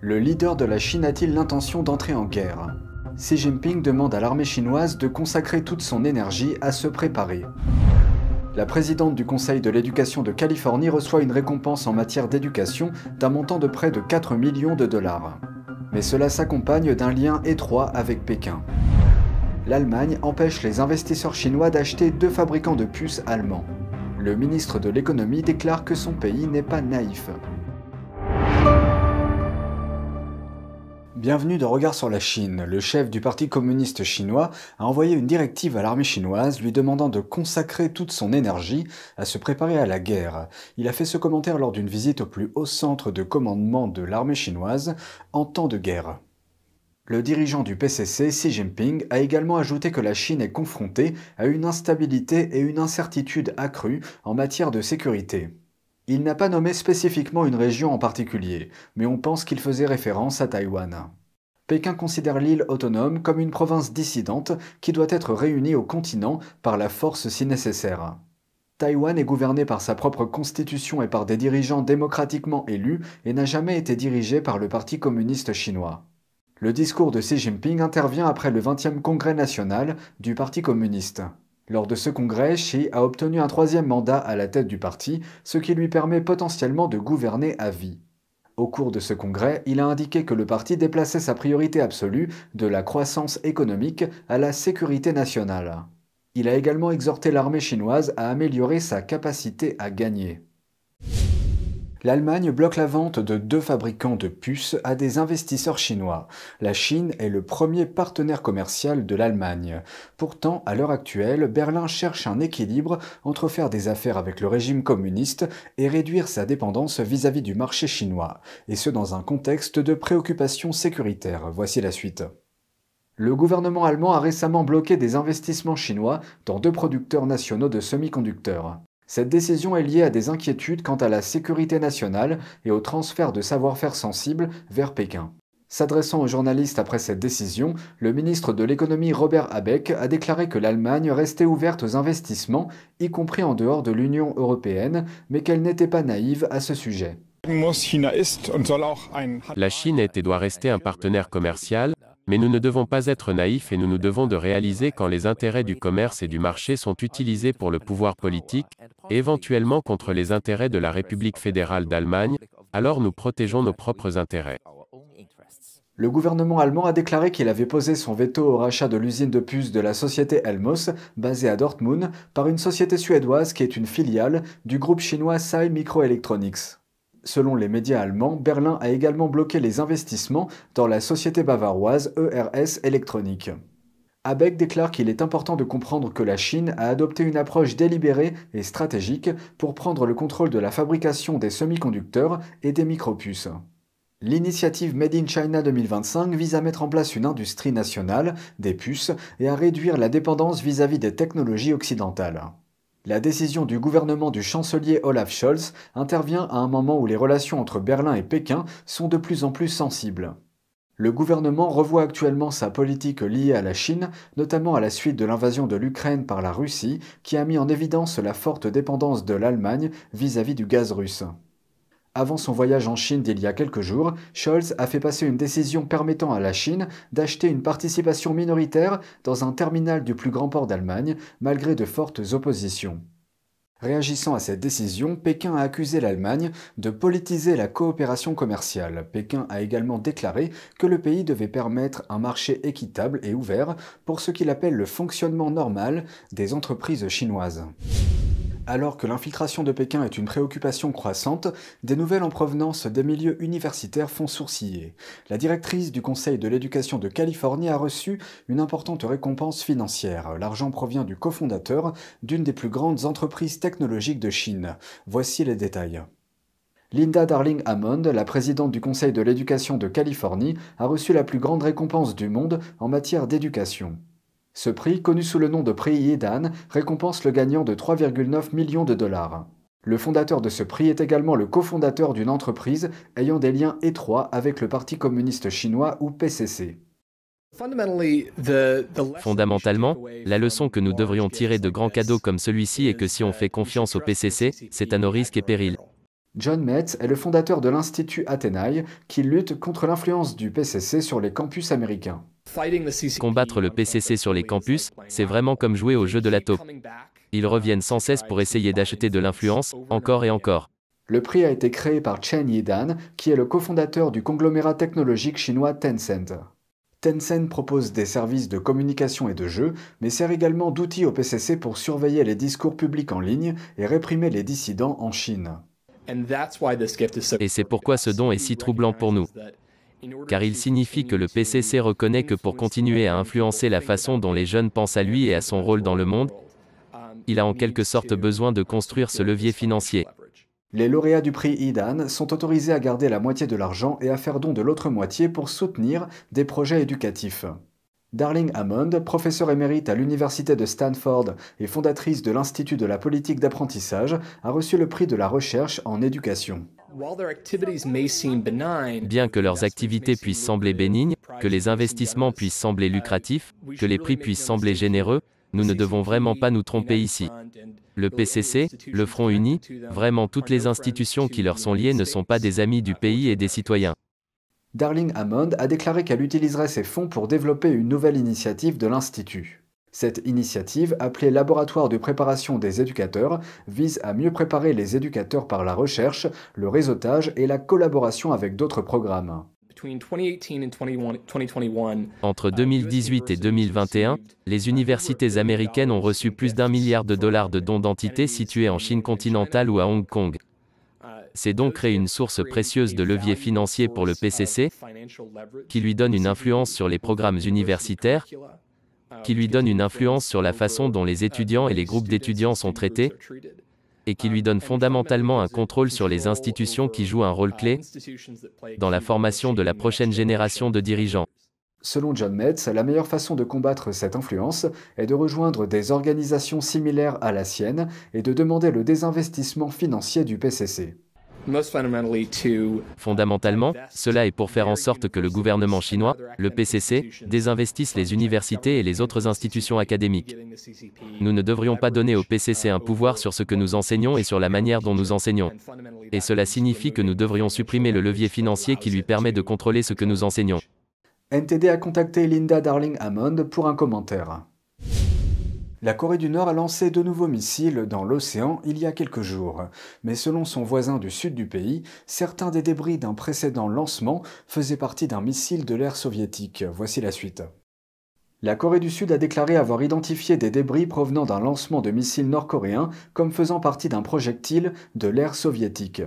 Le leader de la Chine a-t-il l'intention d'entrer en guerre? Xi Jinping demande à l'armée chinoise de consacrer toute son énergie à se préparer. La présidente du Conseil de l'éducation de Californie reçoit une récompense en matière d'éducation d'un montant de près de 4 millions de dollars. Mais cela s'accompagne d'un lien étroit avec Pékin. L'Allemagne empêche les investisseurs chinois d'acheter deux fabricants de puces allemands. Le ministre de l'économie déclare que son pays n'est pas naïf. Bienvenue dans Regard sur la Chine. Le chef du Parti communiste chinois a envoyé une directive à l'armée chinoise lui demandant de consacrer toute son énergie à se préparer à la guerre. Il a fait ce commentaire lors d'une visite au plus haut centre de commandement de l'armée chinoise en temps de guerre. Le dirigeant du PCC, Xi Jinping, a également ajouté que la Chine est confrontée à une instabilité et une incertitude accrues en matière de sécurité. Il n'a pas nommé spécifiquement une région en particulier, mais on pense qu'il faisait référence à Taïwan. Pékin considère l'île autonome comme une province dissidente qui doit être réunie au continent par la force si nécessaire. Taïwan est gouverné par sa propre constitution et par des dirigeants démocratiquement élus et n'a jamais été dirigé par le Parti communiste chinois. Le discours de Xi Jinping intervient après le 20e congrès national du Parti communiste. Lors de ce congrès, Xi a obtenu un troisième mandat à la tête du parti, ce qui lui permet potentiellement de gouverner à vie. Au cours de ce congrès, il a indiqué que le parti déplaçait sa priorité absolue de la croissance économique à la sécurité nationale. Il a également exhorté l'armée chinoise à améliorer sa capacité à gagner. L'Allemagne bloque la vente de deux fabricants de puces à des investisseurs chinois. La Chine est le premier partenaire commercial de l'Allemagne. Pourtant, à l'heure actuelle, Berlin cherche un équilibre entre faire des affaires avec le régime communiste et réduire sa dépendance vis-à-vis du marché chinois, et ce dans un contexte de préoccupation sécuritaire. Voici la suite. Le gouvernement allemand a récemment bloqué des investissements chinois dans deux producteurs nationaux de semi-conducteurs. Cette décision est liée à des inquiétudes quant à la sécurité nationale et au transfert de savoir-faire sensibles vers Pékin. S'adressant aux journalistes après cette décision, le ministre de l'économie Robert Habeck a déclaré que l'Allemagne restait ouverte aux investissements, y compris en dehors de l'Union européenne, mais qu'elle n'était pas naïve à ce sujet. La Chine est et doit rester un partenaire commercial, mais nous ne devons pas être naïfs et nous nous devons de réaliser quand les intérêts du commerce et du marché sont utilisés pour le pouvoir politique, et éventuellement contre les intérêts de la République fédérale d'Allemagne, alors nous protégeons nos propres intérêts. Le gouvernement allemand a déclaré qu'il avait posé son veto au rachat de l'usine de puces de la société Elmos, basée à Dortmund, par une société suédoise qui est une filiale du groupe chinois SAI Microelectronics. Selon les médias allemands, Berlin a également bloqué les investissements dans la société bavaroise ERS Electronic. Abeck déclare qu'il est important de comprendre que la Chine a adopté une approche délibérée et stratégique pour prendre le contrôle de la fabrication des semi-conducteurs et des micropuces. L'initiative Made in China 2025 vise à mettre en place une industrie nationale des puces et à réduire la dépendance vis-à-vis -vis des technologies occidentales. La décision du gouvernement du chancelier Olaf Scholz intervient à un moment où les relations entre Berlin et Pékin sont de plus en plus sensibles. Le gouvernement revoit actuellement sa politique liée à la Chine, notamment à la suite de l'invasion de l'Ukraine par la Russie, qui a mis en évidence la forte dépendance de l'Allemagne vis-à-vis du gaz russe. Avant son voyage en Chine d'il y a quelques jours, Scholz a fait passer une décision permettant à la Chine d'acheter une participation minoritaire dans un terminal du plus grand port d'Allemagne, malgré de fortes oppositions. Réagissant à cette décision, Pékin a accusé l'Allemagne de politiser la coopération commerciale. Pékin a également déclaré que le pays devait permettre un marché équitable et ouvert pour ce qu'il appelle le fonctionnement normal des entreprises chinoises. Alors que l'infiltration de Pékin est une préoccupation croissante, des nouvelles en provenance des milieux universitaires font sourciller. La directrice du Conseil de l'éducation de Californie a reçu une importante récompense financière. L'argent provient du cofondateur d'une des plus grandes entreprises technologiques de Chine. Voici les détails. Linda Darling Hammond, la présidente du Conseil de l'éducation de Californie, a reçu la plus grande récompense du monde en matière d'éducation. Ce prix, connu sous le nom de prix Yedan, récompense le gagnant de 3,9 millions de dollars. Le fondateur de ce prix est également le cofondateur d'une entreprise ayant des liens étroits avec le Parti communiste chinois ou PCC. Fondamentalement, la leçon que nous devrions tirer de grands cadeaux comme celui-ci est que si on fait confiance au PCC, c'est à nos risques et périls. John Metz est le fondateur de l'Institut Athénaï qui lutte contre l'influence du PCC sur les campus américains. Combattre le PCC sur les campus, c'est vraiment comme jouer au jeu de la taupe. Ils reviennent sans cesse pour essayer d'acheter de l'influence, encore et encore. Le prix a été créé par Chen Yidan, qui est le cofondateur du conglomérat technologique chinois Tencent. Tencent propose des services de communication et de jeux, mais sert également d'outil au PCC pour surveiller les discours publics en ligne et réprimer les dissidents en Chine. Et c'est pourquoi ce don est si troublant pour nous. Car il signifie que le PCC reconnaît que pour continuer à influencer la façon dont les jeunes pensent à lui et à son rôle dans le monde, il a en quelque sorte besoin de construire ce levier financier. Les lauréats du prix IDAN sont autorisés à garder la moitié de l'argent et à faire don de l'autre moitié pour soutenir des projets éducatifs. Darling Hammond, professeure émérite à l'Université de Stanford et fondatrice de l'Institut de la politique d'apprentissage, a reçu le prix de la recherche en éducation. Bien que leurs activités puissent sembler bénignes, que les investissements puissent sembler lucratifs, que les prix puissent sembler généreux, nous ne devons vraiment pas nous tromper ici. Le PCC, le Front Uni, vraiment toutes les institutions qui leur sont liées ne sont pas des amis du pays et des citoyens. Darling Hammond a déclaré qu'elle utiliserait ces fonds pour développer une nouvelle initiative de l'Institut. Cette initiative, appelée Laboratoire de préparation des éducateurs, vise à mieux préparer les éducateurs par la recherche, le réseautage et la collaboration avec d'autres programmes. Entre 2018 et 2021, les universités américaines ont reçu plus d'un milliard de dollars de dons d'entités situées en Chine continentale ou à Hong Kong. C'est donc créer une source précieuse de levier financier pour le PCC, qui lui donne une influence sur les programmes universitaires, qui lui donne une influence sur la façon dont les étudiants et les groupes d'étudiants sont traités, et qui lui donne fondamentalement un contrôle sur les institutions qui jouent un rôle clé dans la formation de la prochaine génération de dirigeants. Selon John Metz, la meilleure façon de combattre cette influence est de rejoindre des organisations similaires à la sienne et de demander le désinvestissement financier du PCC. Fondamentalement, cela est pour faire en sorte que le gouvernement chinois, le PCC, désinvestisse les universités et les autres institutions académiques. Nous ne devrions pas donner au PCC un pouvoir sur ce que nous enseignons et sur la manière dont nous enseignons. Et cela signifie que nous devrions supprimer le levier financier qui lui permet de contrôler ce que nous enseignons. NTD a contacté Linda Darling Hammond pour un commentaire. La Corée du Nord a lancé de nouveaux missiles dans l'océan il y a quelques jours, mais selon son voisin du sud du pays, certains des débris d'un précédent lancement faisaient partie d'un missile de l'ère soviétique. Voici la suite. La Corée du Sud a déclaré avoir identifié des débris provenant d'un lancement de missiles nord-coréens comme faisant partie d'un projectile de l'ère soviétique.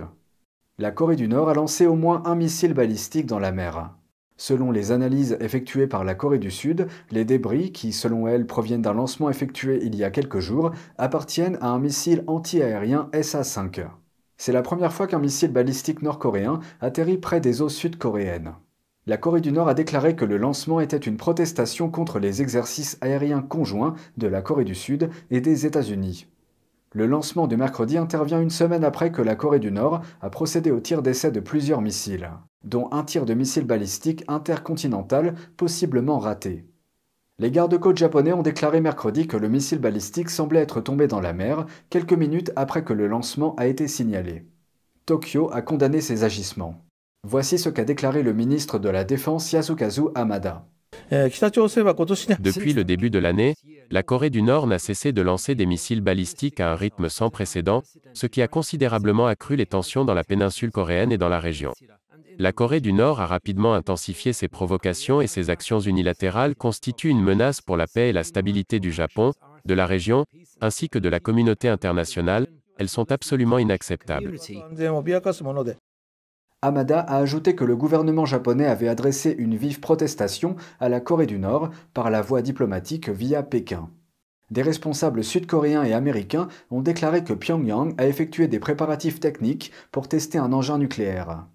La Corée du Nord a lancé au moins un missile balistique dans la mer. Selon les analyses effectuées par la Corée du Sud, les débris, qui selon elle proviennent d'un lancement effectué il y a quelques jours, appartiennent à un missile anti-aérien SA-5. C'est la première fois qu'un missile balistique nord-coréen atterrit près des eaux sud-coréennes. La Corée du Nord a déclaré que le lancement était une protestation contre les exercices aériens conjoints de la Corée du Sud et des États-Unis. Le lancement de mercredi intervient une semaine après que la Corée du Nord a procédé au tir d'essai de plusieurs missiles dont un tir de missile balistique intercontinental possiblement raté. Les gardes-côtes japonais ont déclaré mercredi que le missile balistique semblait être tombé dans la mer quelques minutes après que le lancement a été signalé. Tokyo a condamné ces agissements. Voici ce qu'a déclaré le ministre de la Défense Yasukazu Hamada. Depuis le début de l'année, la Corée du Nord n'a cessé de lancer des missiles balistiques à un rythme sans précédent, ce qui a considérablement accru les tensions dans la péninsule coréenne et dans la région. La Corée du Nord a rapidement intensifié ses provocations et ses actions unilatérales constituent une menace pour la paix et la stabilité du Japon, de la région, ainsi que de la communauté internationale, elles sont absolument inacceptables. Hamada a ajouté que le gouvernement japonais avait adressé une vive protestation à la Corée du Nord par la voie diplomatique via Pékin. Des responsables sud-coréens et américains ont déclaré que Pyongyang a effectué des préparatifs techniques pour tester un engin nucléaire.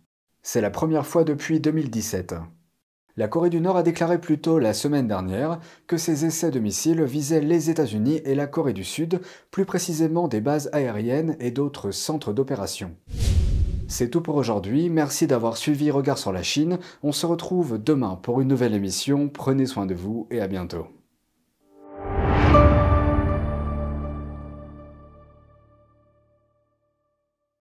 C'est la première fois depuis 2017. La Corée du Nord a déclaré plus tôt la semaine dernière que ses essais de missiles visaient les États-Unis et la Corée du Sud, plus précisément des bases aériennes et d'autres centres d'opération. C'est tout pour aujourd'hui, merci d'avoir suivi Regard sur la Chine, on se retrouve demain pour une nouvelle émission, prenez soin de vous et à bientôt.